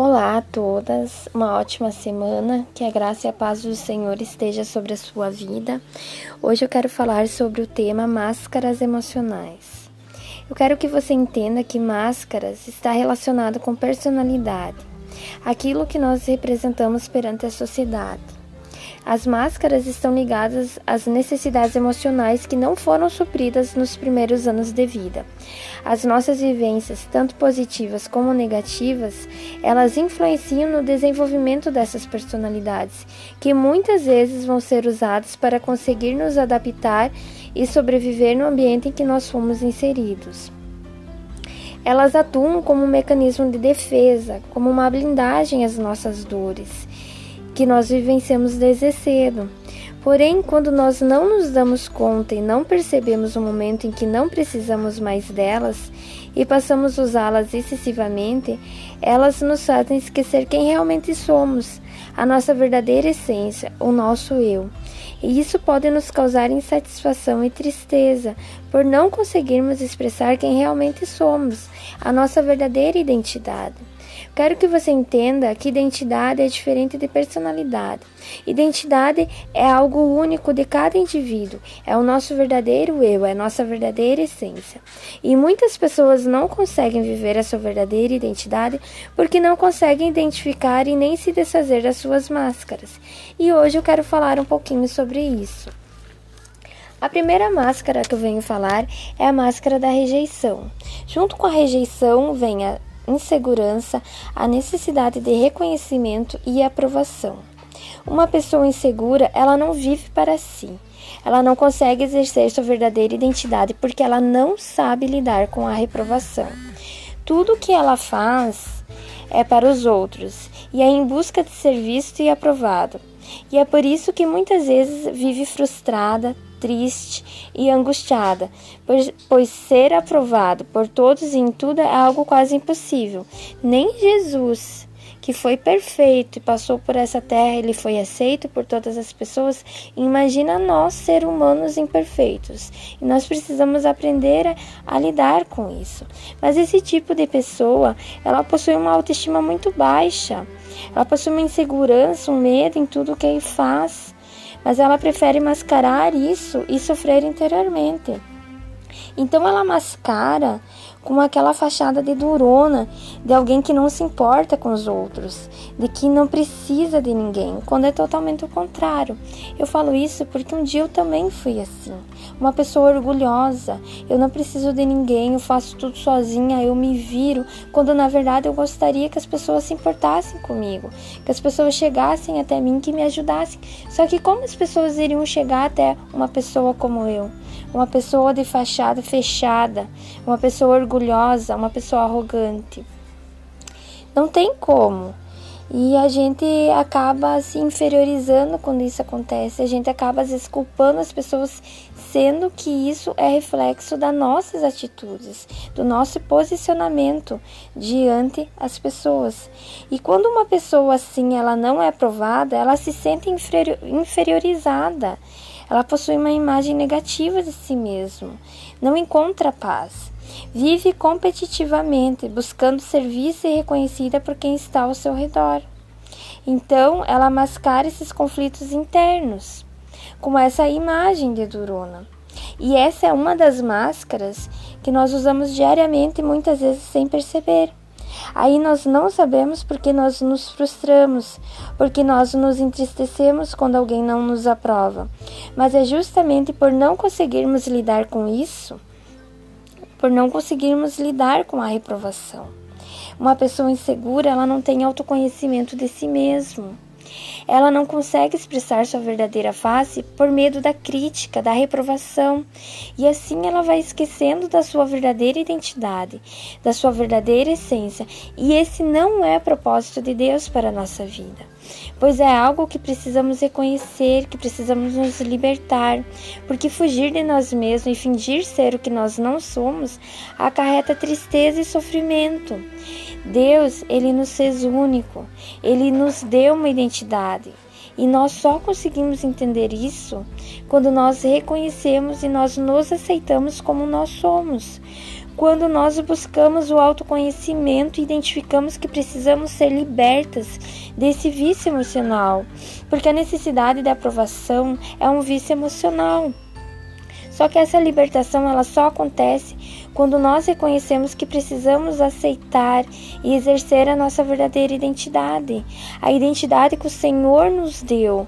Olá a todas, uma ótima semana, que a graça e a paz do Senhor esteja sobre a sua vida. Hoje eu quero falar sobre o tema máscaras emocionais. Eu quero que você entenda que máscaras está relacionado com personalidade, aquilo que nós representamos perante a sociedade. As máscaras estão ligadas às necessidades emocionais que não foram supridas nos primeiros anos de vida. As nossas vivências, tanto positivas como negativas, elas influenciam no desenvolvimento dessas personalidades, que muitas vezes vão ser usadas para conseguir nos adaptar e sobreviver no ambiente em que nós fomos inseridos. Elas atuam como um mecanismo de defesa, como uma blindagem às nossas dores que nós vivenciamos desde cedo. Porém, quando nós não nos damos conta e não percebemos o momento em que não precisamos mais delas e passamos a usá-las excessivamente, elas nos fazem esquecer quem realmente somos, a nossa verdadeira essência, o nosso eu. E isso pode nos causar insatisfação e tristeza por não conseguirmos expressar quem realmente somos, a nossa verdadeira identidade. Quero que você entenda que identidade é diferente de personalidade. Identidade é algo único de cada indivíduo, é o nosso verdadeiro eu, é a nossa verdadeira essência. E muitas pessoas não conseguem viver a sua verdadeira identidade porque não conseguem identificar e nem se desfazer das suas máscaras. E hoje eu quero falar um pouquinho sobre isso. A primeira máscara que eu venho falar é a máscara da rejeição. Junto com a rejeição vem a insegurança, a necessidade de reconhecimento e aprovação. Uma pessoa insegura, ela não vive para si. Ela não consegue exercer sua verdadeira identidade porque ela não sabe lidar com a reprovação. Tudo que ela faz é para os outros e é em busca de ser visto e aprovado. E é por isso que muitas vezes vive frustrada, triste e angustiada, pois, pois ser aprovado por todos em tudo é algo quase impossível. Nem Jesus, que foi perfeito e passou por essa terra, ele foi aceito por todas as pessoas. Imagina nós, seres humanos imperfeitos. E nós precisamos aprender a, a, lidar com isso. Mas esse tipo de pessoa, ela possui uma autoestima muito baixa. Ela possui uma insegurança, um medo em tudo que ele faz mas ela prefere mascarar isso e sofrer interiormente. Então ela mascara com aquela fachada de durona, de alguém que não se importa com os outros, de que não precisa de ninguém, quando é totalmente o contrário. Eu falo isso porque um dia eu também fui assim, uma pessoa orgulhosa. Eu não preciso de ninguém, eu faço tudo sozinha, eu me viro, quando na verdade eu gostaria que as pessoas se importassem comigo, que as pessoas chegassem até mim, que me ajudassem. Só que como as pessoas iriam chegar até uma pessoa como eu? Uma pessoa de fachada fechada, uma pessoa orgulhosa, uma pessoa arrogante. Não tem como. E a gente acaba se inferiorizando quando isso acontece, a gente acaba desculpando as pessoas, sendo que isso é reflexo das nossas atitudes, do nosso posicionamento diante as pessoas. E quando uma pessoa assim ela não é aprovada, ela se sente inferiorizada. Ela possui uma imagem negativa de si mesmo, não encontra paz. Vive competitivamente, buscando ser vista e reconhecida por quem está ao seu redor. Então, ela mascara esses conflitos internos, com essa imagem de Durona. E essa é uma das máscaras que nós usamos diariamente muitas vezes sem perceber. Aí nós não sabemos porque nós nos frustramos, porque nós nos entristecemos quando alguém não nos aprova. Mas é justamente por não conseguirmos lidar com isso por não conseguirmos lidar com a reprovação. Uma pessoa insegura, ela não tem autoconhecimento de si mesmo. Ela não consegue expressar sua verdadeira face por medo da crítica, da reprovação, e assim ela vai esquecendo da sua verdadeira identidade, da sua verdadeira essência, e esse não é propósito de Deus para a nossa vida pois é algo que precisamos reconhecer, que precisamos nos libertar, porque fugir de nós mesmos e fingir ser o que nós não somos acarreta tristeza e sofrimento. Deus, ele nos fez único, ele nos deu uma identidade. E nós só conseguimos entender isso quando nós reconhecemos e nós nos aceitamos como nós somos quando nós buscamos o autoconhecimento identificamos que precisamos ser libertas desse vício emocional, porque a necessidade de aprovação é um vício emocional. Só que essa libertação ela só acontece quando nós reconhecemos que precisamos aceitar e exercer a nossa verdadeira identidade, a identidade que o Senhor nos deu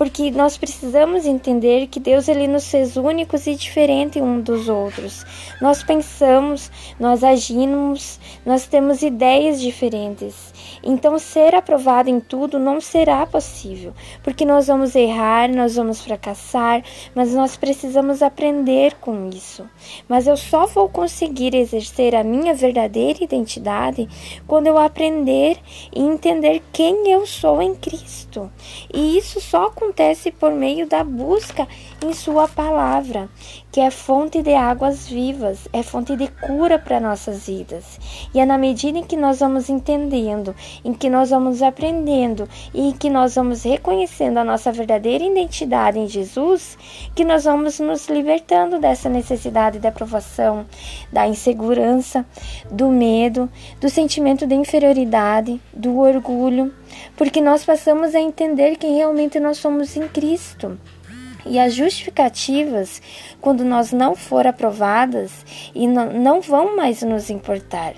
porque nós precisamos entender que Deus ele nos fez únicos e diferentes um dos outros. Nós pensamos, nós agimos, nós temos ideias diferentes. Então ser aprovado em tudo não será possível, porque nós vamos errar, nós vamos fracassar, mas nós precisamos aprender com isso. Mas eu só vou conseguir exercer a minha verdadeira identidade quando eu aprender e entender quem eu sou em Cristo. E isso só acontece acontece por meio da busca em Sua palavra, que é fonte de águas vivas, é fonte de cura para nossas vidas. E é na medida em que nós vamos entendendo, em que nós vamos aprendendo e em que nós vamos reconhecendo a nossa verdadeira identidade em Jesus, que nós vamos nos libertando dessa necessidade de aprovação, da insegurança, do medo, do sentimento de inferioridade, do orgulho porque nós passamos a entender quem realmente nós somos em Cristo. E as justificativas, quando nós não for aprovadas, e não, não vão mais nos importar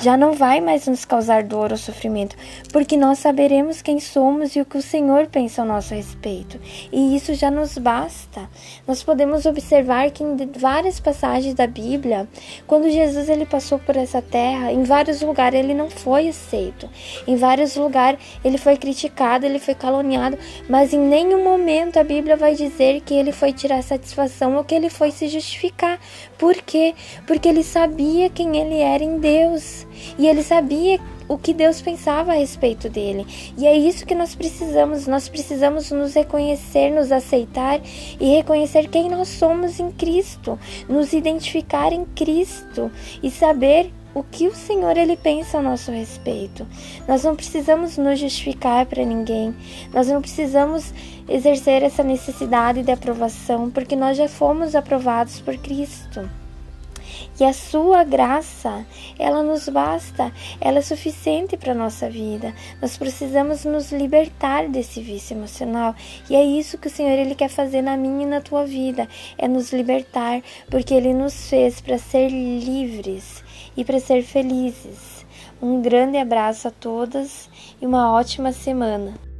já não vai mais nos causar dor ou sofrimento, porque nós saberemos quem somos e o que o Senhor pensa ao nosso respeito. E isso já nos basta. Nós podemos observar que em várias passagens da Bíblia, quando Jesus ele passou por essa terra, em vários lugares ele não foi aceito. Em vários lugares ele foi criticado, ele foi caluniado, mas em nenhum momento a Bíblia vai dizer que ele foi tirar satisfação ou que ele foi se justificar. Por quê? Porque ele sabia quem ele era em Deus e ele sabia o que Deus pensava a respeito dele. E é isso que nós precisamos. Nós precisamos nos reconhecer, nos aceitar e reconhecer quem nós somos em Cristo, nos identificar em Cristo e saber o que o Senhor ele pensa a nosso respeito. Nós não precisamos nos justificar para ninguém. Nós não precisamos exercer essa necessidade de aprovação, porque nós já fomos aprovados por Cristo. E a sua graça, ela nos basta, ela é suficiente para a nossa vida. Nós precisamos nos libertar desse vício emocional. E é isso que o Senhor ele quer fazer na minha e na tua vida, é nos libertar, porque ele nos fez para ser livres e para ser felizes. Um grande abraço a todas e uma ótima semana.